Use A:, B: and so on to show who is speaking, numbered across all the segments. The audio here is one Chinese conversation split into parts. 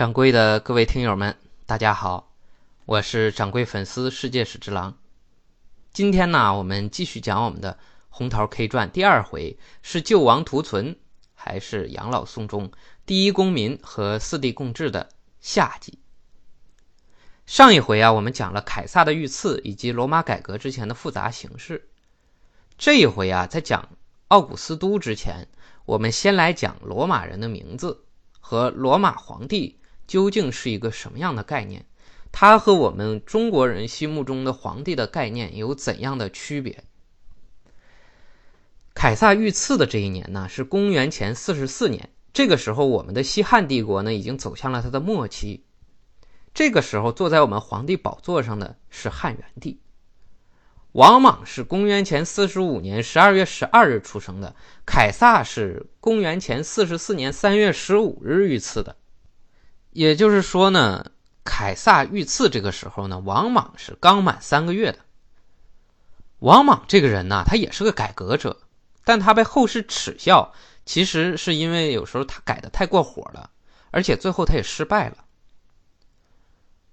A: 掌柜的各位听友们，大家好，我是掌柜粉丝世界史之狼。今天呢，我们继续讲我们的《红桃 K 传》第二回，是救亡图存还是养老送终？第一公民和四帝共治的下集。上一回啊，我们讲了凯撒的遇刺以及罗马改革之前的复杂形势。这一回啊，在讲奥古斯都之前，我们先来讲罗马人的名字和罗马皇帝。究竟是一个什么样的概念？它和我们中国人心目中的皇帝的概念有怎样的区别？凯撒遇刺的这一年呢，是公元前四十四年。这个时候，我们的西汉帝国呢，已经走向了它的末期。这个时候，坐在我们皇帝宝座上的是汉元帝。王莽是公元前四十五年十二月十二日出生的，凯撒是公元前四十四年三月十五日遇刺的。也就是说呢，凯撒遇刺这个时候呢，王莽是刚满三个月的。王莽这个人呢，他也是个改革者，但他被后世耻笑，其实是因为有时候他改的太过火了，而且最后他也失败了。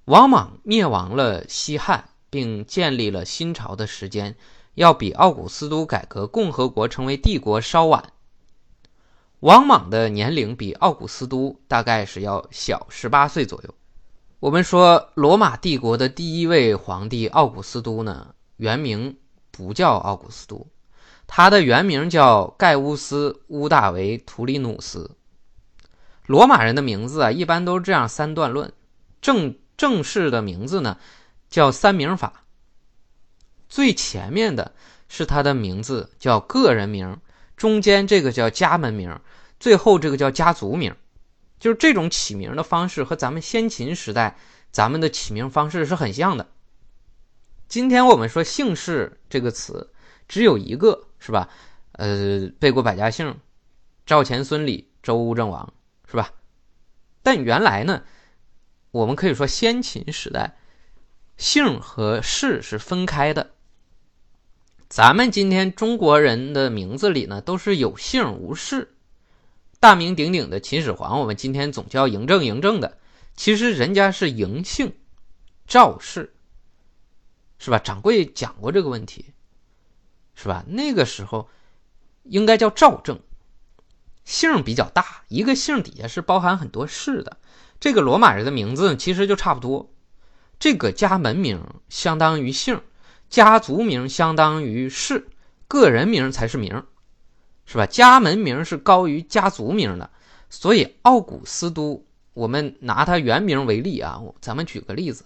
A: 王莽灭亡了西汉，并建立了新朝的时间，要比奥古斯都改革共和国成为帝国稍晚。王莽的年龄比奥古斯都大概是要小十八岁左右。我们说罗马帝国的第一位皇帝奥古斯都呢，原名不叫奥古斯都，他的原名叫盖乌斯·乌大维·图里努斯。罗马人的名字啊，一般都是这样三段论。正正式的名字呢，叫三名法。最前面的是他的名字叫个人名。中间这个叫家门名，最后这个叫家族名，就是这种起名的方式和咱们先秦时代咱们的起名方式是很像的。今天我们说姓氏这个词只有一个，是吧？呃，背过百家姓，赵钱孙李周吴郑王，是吧？但原来呢，我们可以说先秦时代姓和氏是分开的。咱们今天中国人的名字里呢，都是有姓无氏。大名鼎鼎的秦始皇，我们今天总叫嬴政，嬴政的，其实人家是嬴姓赵氏，是吧？掌柜讲过这个问题，是吧？那个时候应该叫赵政，姓比较大，一个姓底下是包含很多氏的。这个罗马人的名字其实就差不多，这个家门名相当于姓。家族名相当于氏，个人名才是名，是吧？家门名是高于家族名的，所以奥古斯都，我们拿他原名为例啊，咱们举个例子，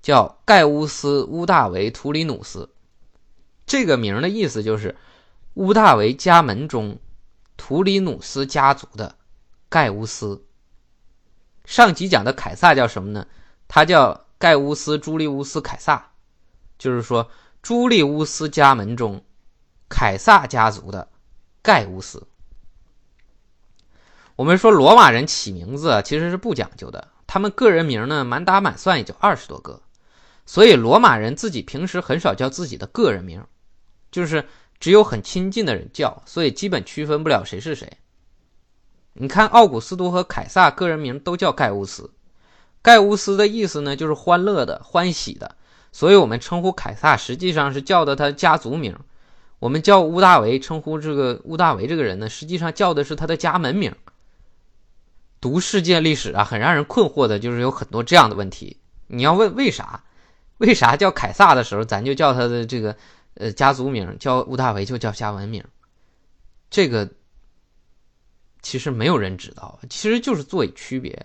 A: 叫盖乌斯·乌大维·图里努斯，这个名的意思就是乌大维家门中图里努斯家族的盖乌斯。上集讲的凯撒叫什么呢？他叫盖乌斯·朱利乌斯·凯撒。就是说，朱利乌斯家门中，凯撒家族的盖乌斯。我们说罗马人起名字其实是不讲究的，他们个人名呢满打满算也就二十多个，所以罗马人自己平时很少叫自己的个人名，就是只有很亲近的人叫，所以基本区分不了谁是谁。你看奥古斯都和凯撒个人名都叫盖乌斯，盖乌斯的意思呢就是欢乐的、欢喜的。所以，我们称呼凯撒实际上是叫的他家族名。我们叫乌大维，称呼这个乌大维这个人呢，实际上叫的是他的家门名。读世界历史啊，很让人困惑的就是有很多这样的问题。你要问为啥？为啥叫凯撒的时候，咱就叫他的这个呃家族名，叫乌大维就叫家门名？这个其实没有人知道，其实就是做以区别。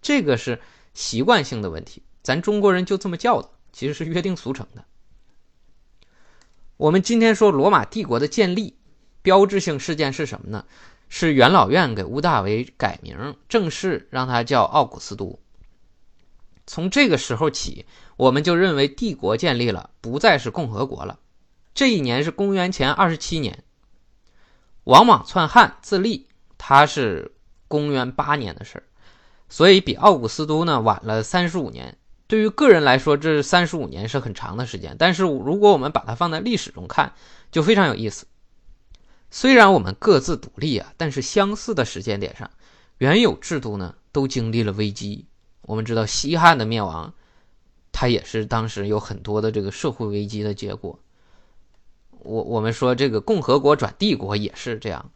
A: 这个是习惯性的问题，咱中国人就这么叫的。其实是约定俗成的。我们今天说罗马帝国的建立，标志性事件是什么呢？是元老院给屋大维改名，正式让他叫奥古斯都。从这个时候起，我们就认为帝国建立了，不再是共和国了。这一年是公元前二十七年，王莽篡汉自立，他是公元八年的事，所以比奥古斯都呢晚了三十五年。对于个人来说，这三十五年是很长的时间。但是如果我们把它放在历史中看，就非常有意思。虽然我们各自独立啊，但是相似的时间点上，原有制度呢都经历了危机。我们知道西汉的灭亡，它也是当时有很多的这个社会危机的结果。我我们说这个共和国转帝国也是这样，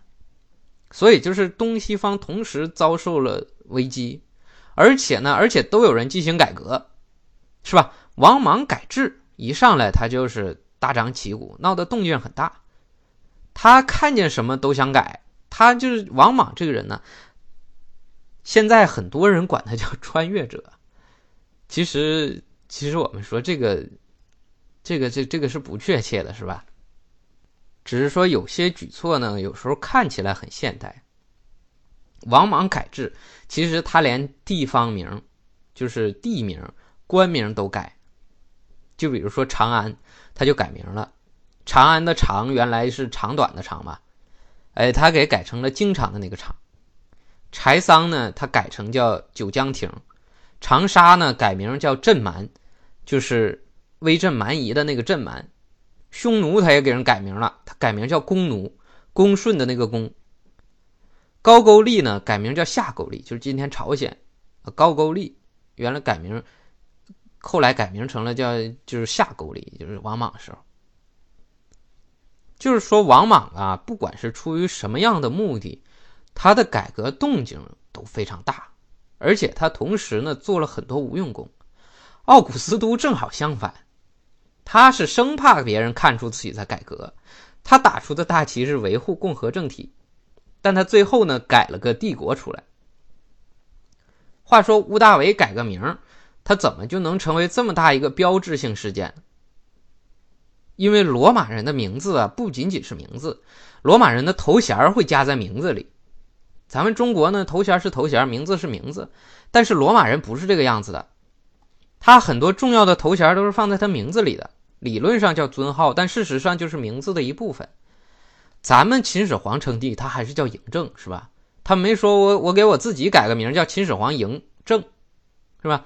A: 所以就是东西方同时遭受了危机，而且呢，而且都有人进行改革，是吧？王莽改制一上来，他就是大张旗鼓，闹得动静很大。他看见什么都想改，他就是王莽这个人呢。现在很多人管他叫 穿越者，其实其实我们说这个这个这这个是不确切的，是吧？只是说有些举措呢，有时候看起来很现代。王莽改制，其实他连地方名，就是地名、官名都改。就比如说长安，他就改名了。长安的长原来是长短的长嘛，哎，他给改成了经常的那个长。柴桑呢，他改成叫九江亭。长沙呢，改名叫镇蛮，就是威震蛮夷的那个镇蛮。匈奴他也给人改名了，他改名叫弓奴，恭顺的那个弓。高句丽呢改名叫夏勾丽，就是今天朝鲜。高句丽原来改名，后来改名成了叫就是夏勾里，就是王莽的时候。就是说王莽啊，不管是出于什么样的目的，他的改革动静都非常大，而且他同时呢做了很多无用功。奥古斯都正好相反。他是生怕别人看出自己在改革，他打出的大旗是维护共和政体，但他最后呢改了个帝国出来。话说屋大维改个名，他怎么就能成为这么大一个标志性事件？因为罗马人的名字啊不仅仅是名字，罗马人的头衔会加在名字里。咱们中国呢头衔是头衔，名字是名字，但是罗马人不是这个样子的，他很多重要的头衔都是放在他名字里的。理论上叫尊号，但事实上就是名字的一部分。咱们秦始皇称帝，他还是叫嬴政，是吧？他没说我我给我自己改个名叫秦始皇嬴政，是吧？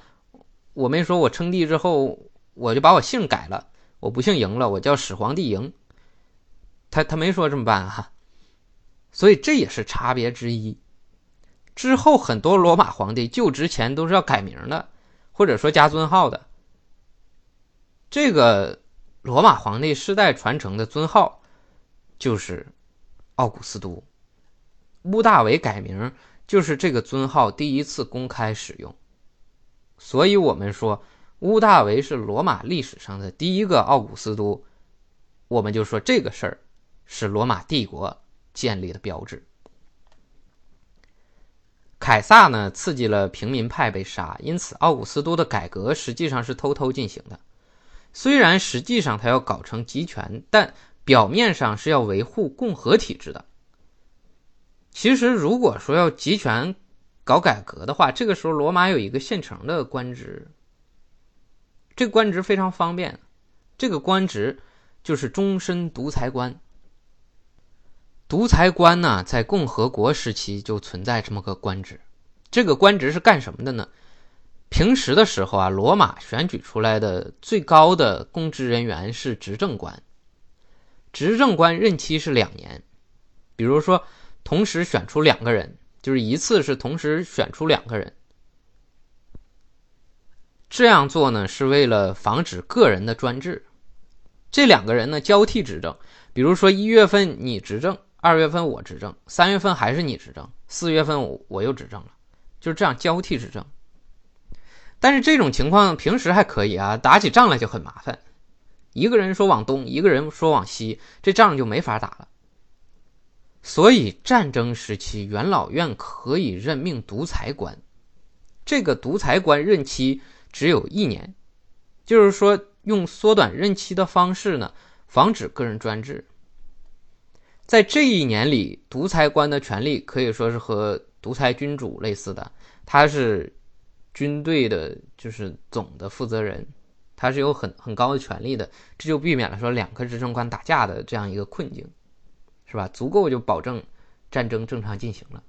A: 我没说我称帝之后我就把我姓改了，我不姓嬴了，我叫始皇帝嬴。他他没说这么办哈，所以这也是差别之一。之后很多罗马皇帝就职前都是要改名的，或者说加尊号的。这个罗马皇帝世代传承的尊号就是奥古斯都，屋大维改名就是这个尊号第一次公开使用，所以我们说屋大维是罗马历史上的第一个奥古斯都，我们就说这个事儿是罗马帝国建立的标志。凯撒呢刺激了平民派被杀，因此奥古斯都的改革实际上是偷偷进行的。虽然实际上他要搞成集权，但表面上是要维护共和体制的。其实，如果说要集权搞改革的话，这个时候罗马有一个现成的官职，这个官职非常方便，这个官职就是终身独裁官。独裁官呢，在共和国时期就存在这么个官职，这个官职是干什么的呢？平时的时候啊，罗马选举出来的最高的公职人员是执政官，执政官任期是两年。比如说，同时选出两个人，就是一次是同时选出两个人。这样做呢，是为了防止个人的专制。这两个人呢交替执政，比如说一月份你执政，二月份我执政，三月份还是你执政，四月份我我又执政了，就是这样交替执政。但是这种情况平时还可以啊，打起仗来就很麻烦。一个人说往东，一个人说往西，这仗就没法打了。所以战争时期，元老院可以任命独裁官，这个独裁官任期只有一年，就是说用缩短任期的方式呢，防止个人专制。在这一年里，独裁官的权力可以说是和独裁君主类似的，他是。军队的就是总的负责人，他是有很很高的权力的，这就避免了说两个执政官打架的这样一个困境，是吧？足够就保证战争正常进行了。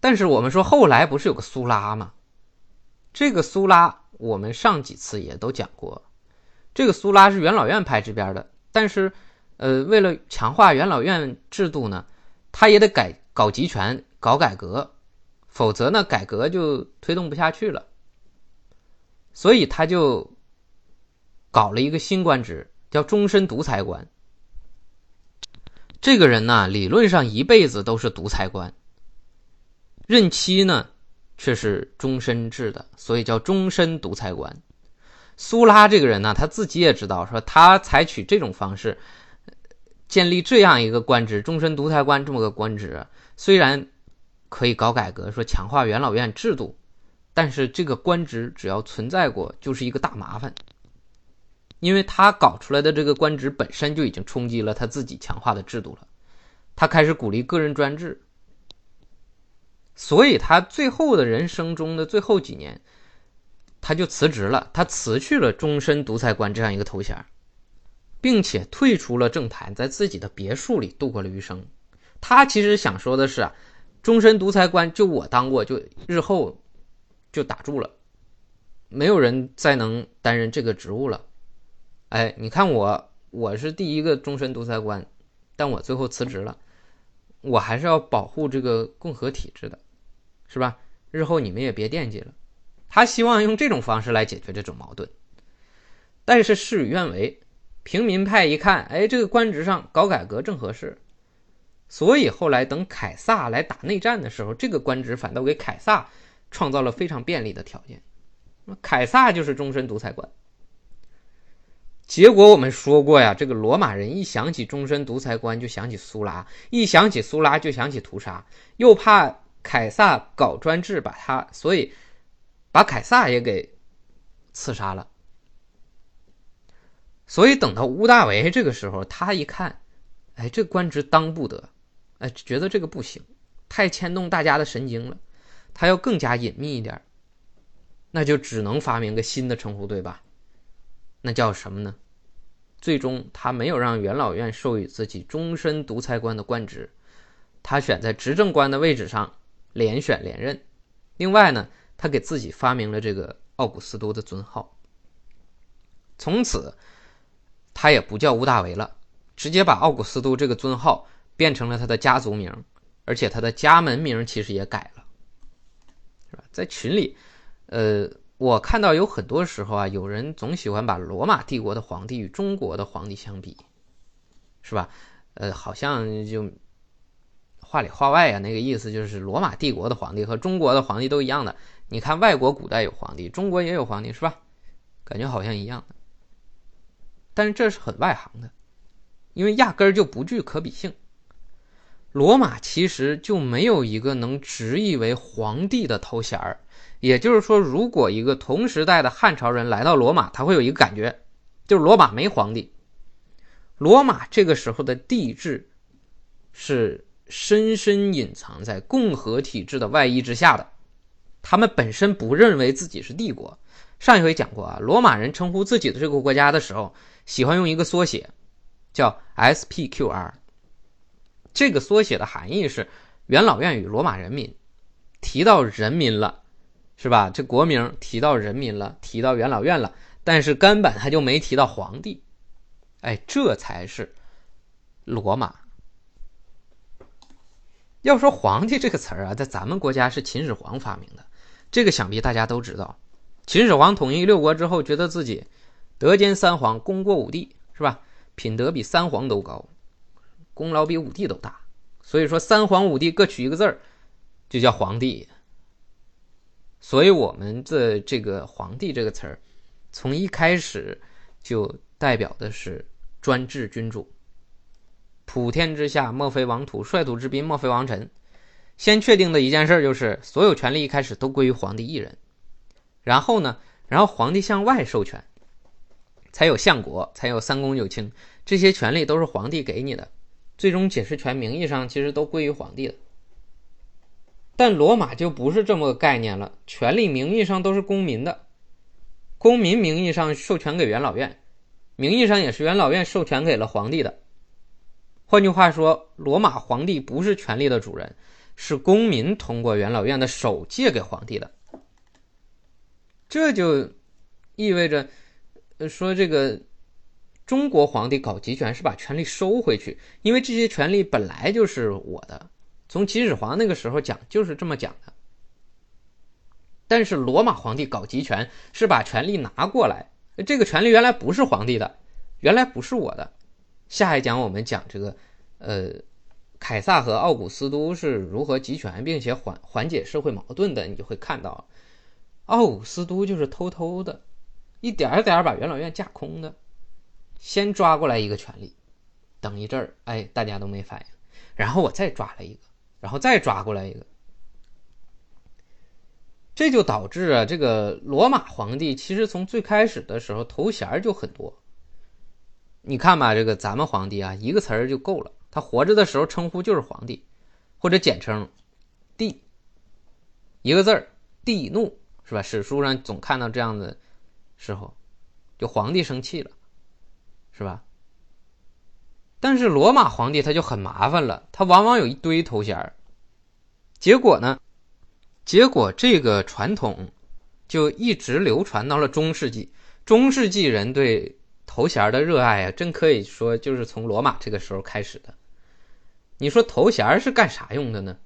A: 但是我们说后来不是有个苏拉吗？这个苏拉我们上几次也都讲过，这个苏拉是元老院派这边的，但是呃，为了强化元老院制度呢，他也得改搞集权、搞改革。否则呢，改革就推动不下去了。所以他就搞了一个新官职，叫终身独裁官。这个人呢，理论上一辈子都是独裁官，任期呢却是终身制的，所以叫终身独裁官。苏拉这个人呢，他自己也知道，说他采取这种方式建立这样一个官职——终身独裁官这么个官职，虽然可以搞改革，说强化元老院制度。但是这个官职只要存在过，就是一个大麻烦，因为他搞出来的这个官职本身就已经冲击了他自己强化的制度了，他开始鼓励个人专制，所以他最后的人生中的最后几年，他就辞职了，他辞去了终身独裁官这样一个头衔，并且退出了政坛，在自己的别墅里度过了余生。他其实想说的是啊，终身独裁官就我当过，就日后。就打住了，没有人再能担任这个职务了。哎，你看我，我是第一个终身独裁官，但我最后辞职了。我还是要保护这个共和体制的，是吧？日后你们也别惦记了。他希望用这种方式来解决这种矛盾，但是事与愿违。平民派一看，哎，这个官职上搞改革正合适，所以后来等凯撒来打内战的时候，这个官职反倒给凯撒。创造了非常便利的条件，那凯撒就是终身独裁官。结果我们说过呀，这个罗马人一想起终身独裁官就想起苏拉，一想起苏拉就想起屠杀，又怕凯撒搞专制把他，所以把凯撒也给刺杀了。所以等到屋大维这个时候，他一看，哎，这官职当不得，哎，觉得这个不行，太牵动大家的神经了。他要更加隐秘一点，那就只能发明个新的称呼，对吧？那叫什么呢？最终他没有让元老院授予自己终身独裁官的官职，他选在执政官的位置上连选连任。另外呢，他给自己发明了这个奥古斯都的尊号。从此，他也不叫屋大维了，直接把奥古斯都这个尊号变成了他的家族名，而且他的家门名其实也改了。在群里，呃，我看到有很多时候啊，有人总喜欢把罗马帝国的皇帝与中国的皇帝相比，是吧？呃，好像就话里话外啊，那个意思就是罗马帝国的皇帝和中国的皇帝都一样的。你看外国古代有皇帝，中国也有皇帝，是吧？感觉好像一样的，但是这是很外行的，因为压根儿就不具可比性。罗马其实就没有一个能直译为皇帝的头衔儿，也就是说，如果一个同时代的汉朝人来到罗马，他会有一个感觉，就是罗马没皇帝。罗马这个时候的帝制是深深隐藏在共和体制的外衣之下的，他们本身不认为自己是帝国。上一回讲过啊，罗马人称呼自己的这个国家的时候，喜欢用一个缩写，叫 SPQR。这个缩写的含义是元老院与罗马人民，提到人民了，是吧？这国名提到人民了，提到元老院了，但是根本他就没提到皇帝，哎，这才是罗马。要说皇帝这个词儿啊，在咱们国家是秦始皇发明的，这个想必大家都知道。秦始皇统一六国之后，觉得自己德兼三皇，功过五帝，是吧？品德比三皇都高。功劳比五帝都大，所以说三皇五帝各取一个字儿，就叫皇帝。所以我们的这个“皇帝”这个词儿，从一开始就代表的是专制君主。普天之下莫非王土，率土之滨莫非王臣。先确定的一件事就是，所有权力一开始都归于皇帝一人。然后呢，然后皇帝向外授权，才有相国，才有三公九卿，这些权利都是皇帝给你的。最终解释权名义上其实都归于皇帝的，但罗马就不是这么个概念了，权力名义上都是公民的，公民名义上授权给元老院，名义上也是元老院授权给了皇帝的。换句话说，罗马皇帝不是权力的主人，是公民通过元老院的手借给皇帝的。这就意味着，说这个。中国皇帝搞集权是把权力收回去，因为这些权力本来就是我的。从秦始皇那个时候讲就是这么讲的，但是罗马皇帝搞集权是把权力拿过来，这个权力原来不是皇帝的，原来不是我的。下一讲我们讲这个，呃，凯撒和奥古斯都是如何集权并且缓缓解社会矛盾的，你就会看到，奥古斯都就是偷偷的，一点点把元老院架空的，先抓过来一个权力，等一阵儿，哎，大家都没反应，然后我再抓了一个，然后再抓过来一个。这就导致啊，这个罗马皇帝其实从最开始的时候头衔就很多。你看吧，这个咱们皇帝啊，一个词儿就够了。他活着的时候称呼就是皇帝，或者简称帝，一个字儿帝怒是吧？史书上总看到这样的时候，就皇帝生气了，是吧？但是罗马皇帝他就很麻烦了，他往往有一堆头衔结果呢？结果这个传统就一直流传到了中世纪。中世纪人对头衔的热爱啊，真可以说就是从罗马这个时候开始的。你说头衔是干啥用的呢？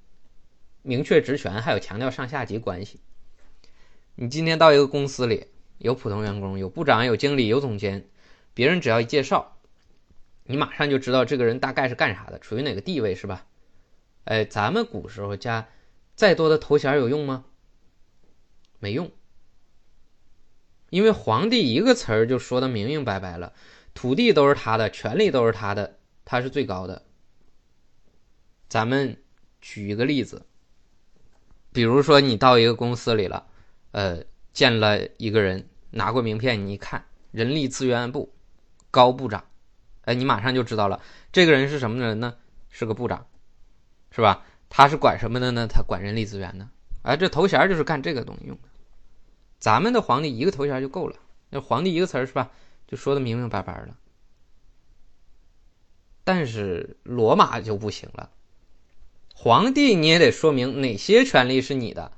A: 明确职权，还有强调上下级关系。你今天到一个公司里，有普通员工，有部长，有经理，有总监，别人只要一介绍，你马上就知道这个人大概是干啥的，处于哪个地位，是吧？哎，咱们古时候加。再多的头衔有用吗？没用，因为皇帝一个词儿就说的明明白白了，土地都是他的，权力都是他的，他是最高的。咱们举一个例子，比如说你到一个公司里了，呃，见了一个人，拿过名片，你一看，人力资源部高部长，哎，你马上就知道了，这个人是什么人呢？是个部长，是吧？他是管什么的呢？他管人力资源的。哎，这头衔就是干这个东西用的。咱们的皇帝一个头衔就够了，那皇帝一个词儿是吧？就说的明明白白的。但是罗马就不行了，皇帝你也得说明哪些权利是你的，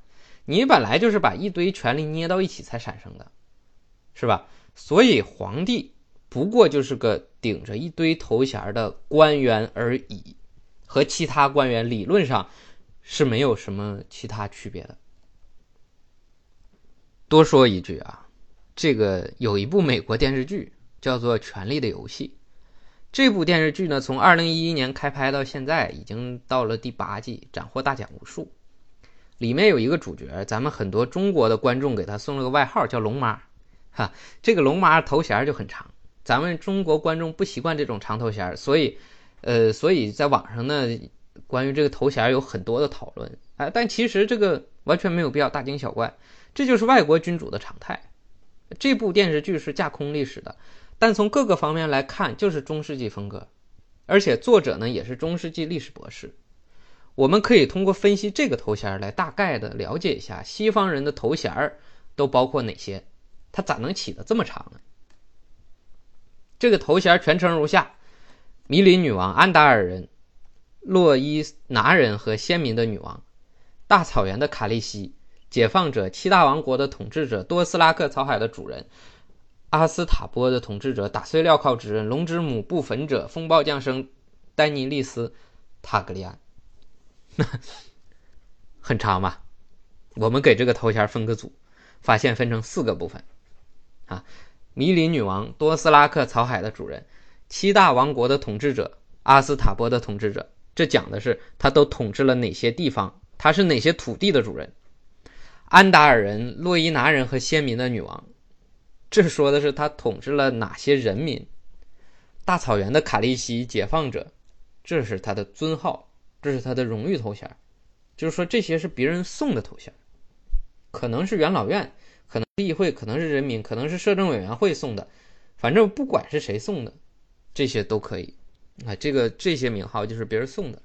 A: 你本来就是把一堆权利捏到一起才产生的，是吧？所以皇帝不过就是个顶着一堆头衔的官员而已。和其他官员理论上是没有什么其他区别的。多说一句啊，这个有一部美国电视剧叫做《权力的游戏》，这部电视剧呢，从二零一一年开拍到现在，已经到了第八季，斩获大奖无数。里面有一个主角，咱们很多中国的观众给他送了个外号，叫“龙妈”。哈，这个龙妈头衔就很长，咱们中国观众不习惯这种长头衔，所以。呃，所以在网上呢，关于这个头衔有很多的讨论，哎，但其实这个完全没有必要大惊小怪，这就是外国君主的常态。这部电视剧是架空历史的，但从各个方面来看，就是中世纪风格，而且作者呢也是中世纪历史博士。我们可以通过分析这个头衔来大概的了解一下西方人的头衔都包括哪些，他咋能起得这么长呢？这个头衔全称如下。米林女王、安达尔人、洛伊拿人和先民的女王、大草原的卡利西、解放者、七大王国的统治者、多斯拉克草海的主人、阿斯塔波的统治者、打碎镣铐之人、龙之母、不焚者、风暴降生、丹尼利斯、塔格利安，很长吧？我们给这个头衔分个组，发现分成四个部分啊：迷林女王、多斯拉克草海的主人。七大王国的统治者，阿斯塔波的统治者，这讲的是他都统治了哪些地方，他是哪些土地的主人。安达尔人、洛伊拿人和先民的女王，这说的是他统治了哪些人民。大草原的卡利西解放者，这是他的尊号，这是他的荣誉头衔，就是说这些是别人送的头衔，可能是元老院，可能议会，可能是人民，可能是摄政委员会送的，反正不管是谁送的。这些都可以，啊，这个这些名号就是别人送的。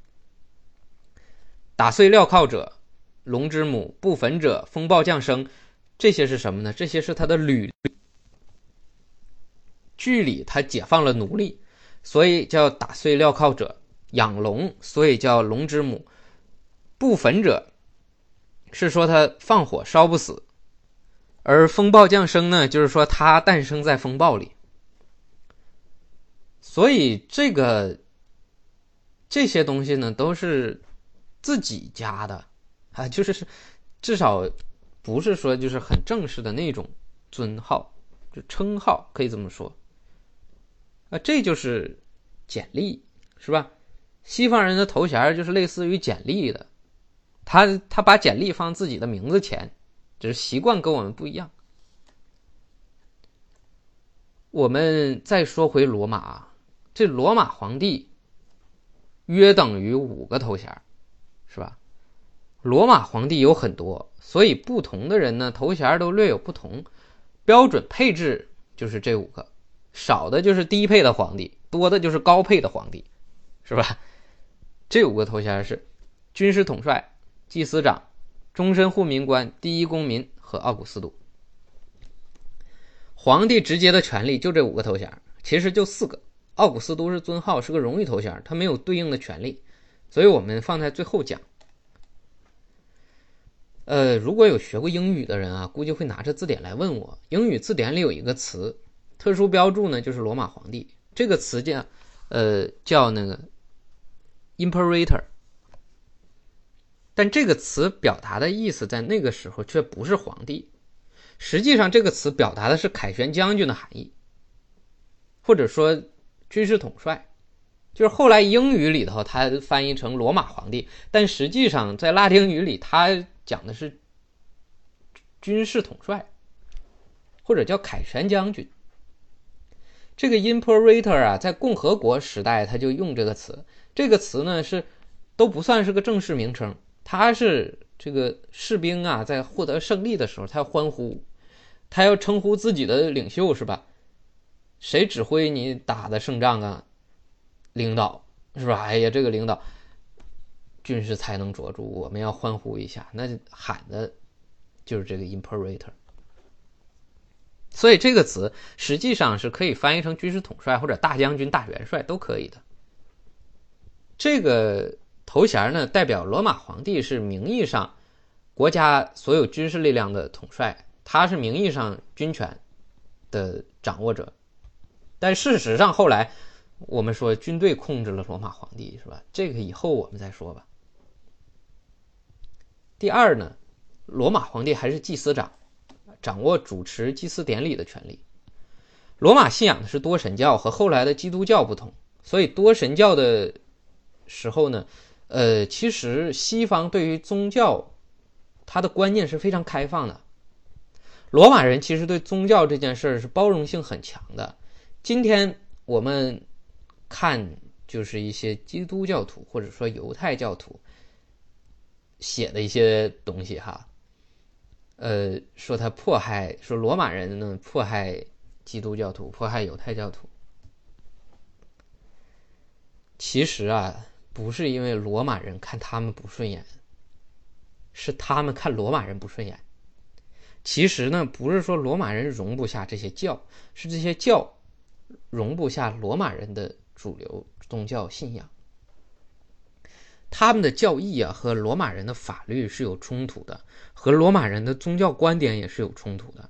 A: 打碎镣铐者、龙之母、不焚者、风暴降生，这些是什么呢？这些是他的履。剧里他解放了奴隶，所以叫打碎镣铐者；养龙，所以叫龙之母；不焚者，是说他放火烧不死；而风暴降生呢，就是说它诞生在风暴里。所以这个这些东西呢，都是自己加的啊，就是至少不是说就是很正式的那种尊号，就称号，可以这么说。啊，这就是简历，是吧？西方人的头衔就是类似于简历的，他他把简历放自己的名字前，只是习惯跟我们不一样。我们再说回罗马啊，这罗马皇帝约等于五个头衔，是吧？罗马皇帝有很多，所以不同的人呢头衔都略有不同，标准配置就是这五个。少的就是低配的皇帝，多的就是高配的皇帝，是吧？这五个头衔是军事统帅、祭司长、终身护民官、第一公民和奥古斯都。皇帝直接的权利就这五个头衔，其实就四个。奥古斯都是尊号，是个荣誉头衔，他没有对应的权利，所以我们放在最后讲。呃，如果有学过英语的人啊，估计会拿着字典来问我，英语字典里有一个词。特殊标注呢，就是罗马皇帝这个词叫，呃，叫那个 imperator，但这个词表达的意思在那个时候却不是皇帝，实际上这个词表达的是凯旋将军的含义，或者说军事统帅，就是后来英语里头它翻译成罗马皇帝，但实际上在拉丁语里它讲的是军事统帅，或者叫凯旋将军。这个 imperator 啊，在共和国时代他就用这个词。这个词呢是都不算是个正式名称，他是这个士兵啊，在获得胜利的时候，他要欢呼，他要称呼自己的领袖是吧？谁指挥你打的胜仗啊？领导是吧？哎呀，这个领导军事才能卓著，我们要欢呼一下，那喊的就是这个 imperator。所以这个词实际上是可以翻译成军事统帅或者大将军、大元帅都可以的。这个头衔呢，代表罗马皇帝是名义上国家所有军事力量的统帅，他是名义上军权的掌握者。但事实上，后来我们说军队控制了罗马皇帝，是吧？这个以后我们再说吧。第二呢，罗马皇帝还是祭司长。掌握主持祭祀典礼的权利。罗马信仰的是多神教，和后来的基督教不同，所以多神教的时候呢，呃，其实西方对于宗教，他的观念是非常开放的。罗马人其实对宗教这件事儿是包容性很强的。今天我们看，就是一些基督教徒或者说犹太教徒写的一些东西哈。呃，说他迫害，说罗马人呢迫害基督教徒，迫害犹太教徒。其实啊，不是因为罗马人看他们不顺眼，是他们看罗马人不顺眼。其实呢，不是说罗马人容不下这些教，是这些教容不下罗马人的主流宗教信仰。他们的教义啊，和罗马人的法律是有冲突的，和罗马人的宗教观点也是有冲突的，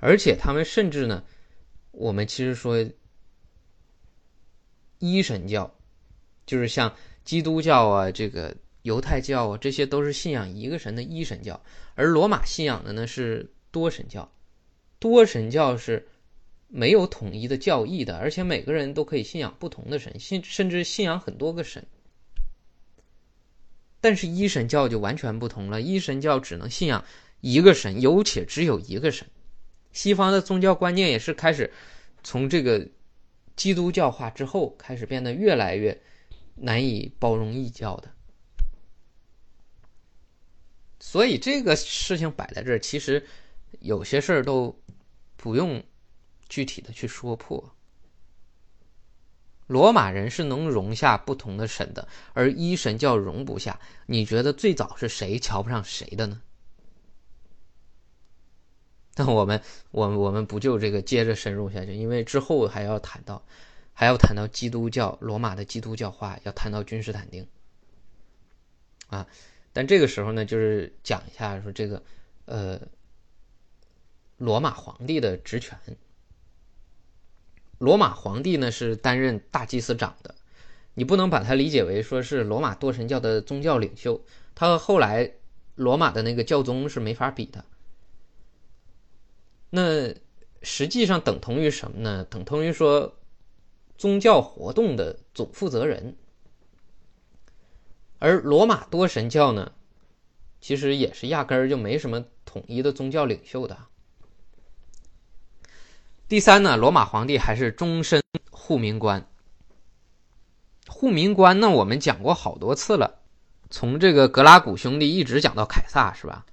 A: 而且他们甚至呢，我们其实说一神教，就是像基督教啊、这个犹太教啊，这些都是信仰一个神的一神教，而罗马信仰的呢是多神教，多神教是没有统一的教义的，而且每个人都可以信仰不同的神，信甚至信仰很多个神。但是一神教就完全不同了，一神教只能信仰一个神，有且只有一个神。西方的宗教观念也是开始从这个基督教化之后，开始变得越来越难以包容异教的。所以这个事情摆在这儿，其实有些事儿都不用具体的去说破。罗马人是能容下不同的神的，而一神教容不下。你觉得最早是谁瞧不上谁的呢？那我们，我们我们不就这个接着深入下去？因为之后还要谈到，还要谈到基督教，罗马的基督教化，要谈到君士坦丁啊。但这个时候呢，就是讲一下说这个，呃，罗马皇帝的职权。罗马皇帝呢是担任大祭司长的，你不能把它理解为说是罗马多神教的宗教领袖，他和后来罗马的那个教宗是没法比的。那实际上等同于什么呢？等同于说宗教活动的总负责人。而罗马多神教呢，其实也是压根儿就没什么统一的宗教领袖的。第三呢，罗马皇帝还是终身护民官。护民官呢，我们讲过好多次了，从这个格拉古兄弟一直讲到凯撒，是吧？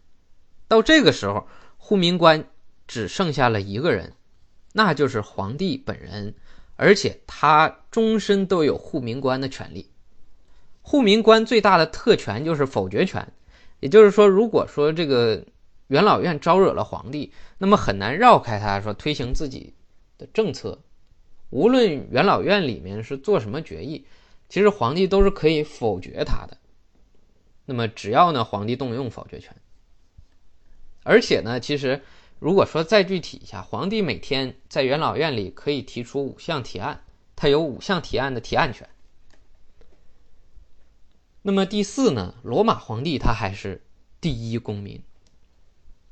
A: 到这个时候，护民官只剩下了一个人，那就是皇帝本人，而且他终身都有护民官的权利。护民官最大的特权就是否决权，也就是说，如果说这个元老院招惹了皇帝，那么很难绕开他，说推行自己的政策。无论元老院里面是做什么决议，其实皇帝都是可以否决他的。那么只要呢，皇帝动用否决权，而且呢，其实如果说再具体一下，皇帝每天在元老院里可以提出五项提案，他有五项提案的提案权。那么第四呢？罗马皇帝他还是第一公民。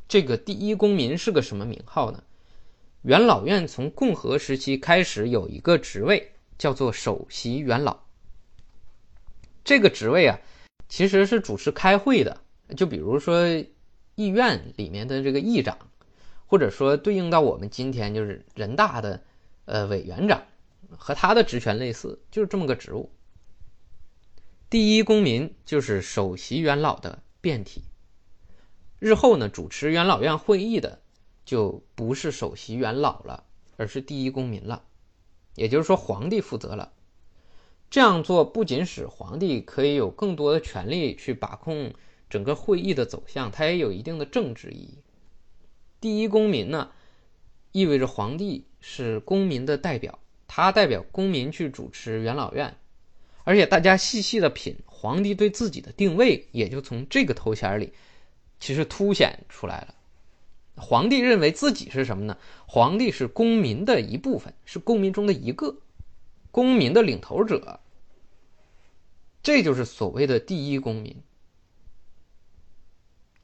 A: 这个第一公民是个什么名号呢？元老院从共和时期开始有一个职位叫做首席元老。这个职位啊，其实是主持开会的。就比如说议院里面的这个议长，或者说对应到我们今天就是人大的呃委员长，和他的职权类似，就是这么个职务。第一公民就是首席元老的变体。日后呢，主持元老院会议的就不是首席元老了，而是第一公民了。也就是说，皇帝负责了。这样做不仅使皇帝可以有更多的权利去把控整个会议的走向，它也有一定的政治意义。第一公民呢，意味着皇帝是公民的代表，他代表公民去主持元老院。而且大家细细的品，皇帝对自己的定位也就从这个头衔里，其实凸显出来了。皇帝认为自己是什么呢？皇帝是公民的一部分，是公民中的一个，公民的领头者。这就是所谓的第一公民。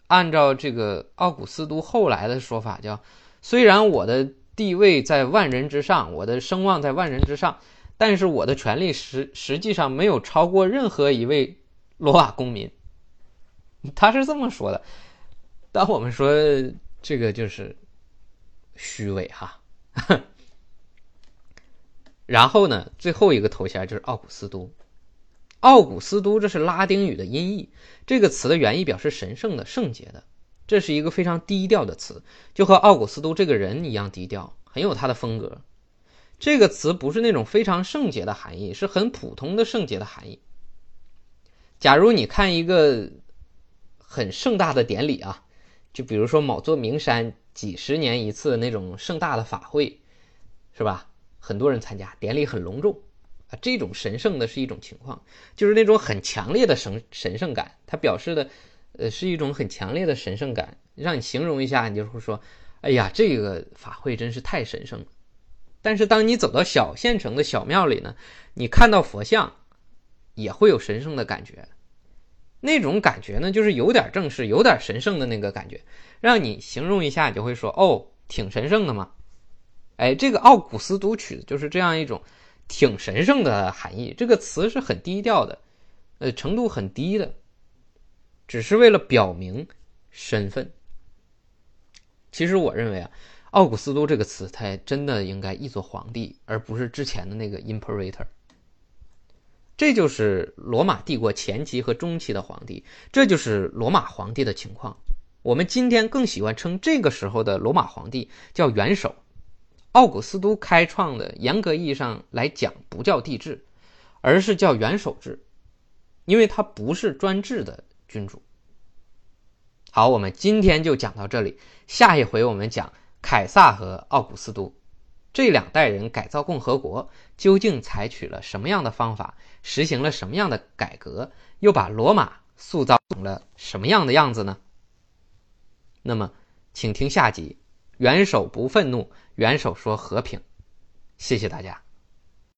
A: 按照这个奥古斯都后来的说法，叫虽然我的地位在万人之上，我的声望在万人之上。但是我的权利实实际上没有超过任何一位罗马公民，他是这么说的。当我们说这个就是虚伪哈，然后呢，最后一个头衔就是奥古斯都。奥古斯都这是拉丁语的音译，这个词的原意表示神圣的、圣洁的，这是一个非常低调的词，就和奥古斯都这个人一样低调，很有他的风格。这个词不是那种非常圣洁的含义，是很普通的圣洁的含义。假如你看一个很盛大的典礼啊，就比如说某座名山几十年一次的那种盛大的法会，是吧？很多人参加，典礼很隆重啊，这种神圣的是一种情况，就是那种很强烈的神神圣感，它表示的呃是一种很强烈的神圣感，让你形容一下，你就会说，哎呀，这个法会真是太神圣了。但是当你走到小县城的小庙里呢，你看到佛像，也会有神圣的感觉。那种感觉呢，就是有点正式、有点神圣的那个感觉。让你形容一下，你就会说：“哦，挺神圣的嘛。”哎，这个奥古斯都曲子就是这样一种挺神圣的含义。这个词是很低调的，呃，程度很低的，只是为了表明身份。其实我认为啊。奥古斯都这个词，它真的应该译作皇帝，而不是之前的那个 imperator。这就是罗马帝国前期和中期的皇帝，这就是罗马皇帝的情况。我们今天更喜欢称这个时候的罗马皇帝叫元首。奥古斯都开创的，严格意义上来讲不叫帝制，而是叫元首制，因为他不是专制的君主。好，我们今天就讲到这里，下一回我们讲。凯撒和奥古斯都这两代人改造共和国，究竟采取了什么样的方法，实行了什么样的改革，又把罗马塑造成了什么样的样子呢？那么，请听下集：元首不愤怒，元首说和平。谢谢大家。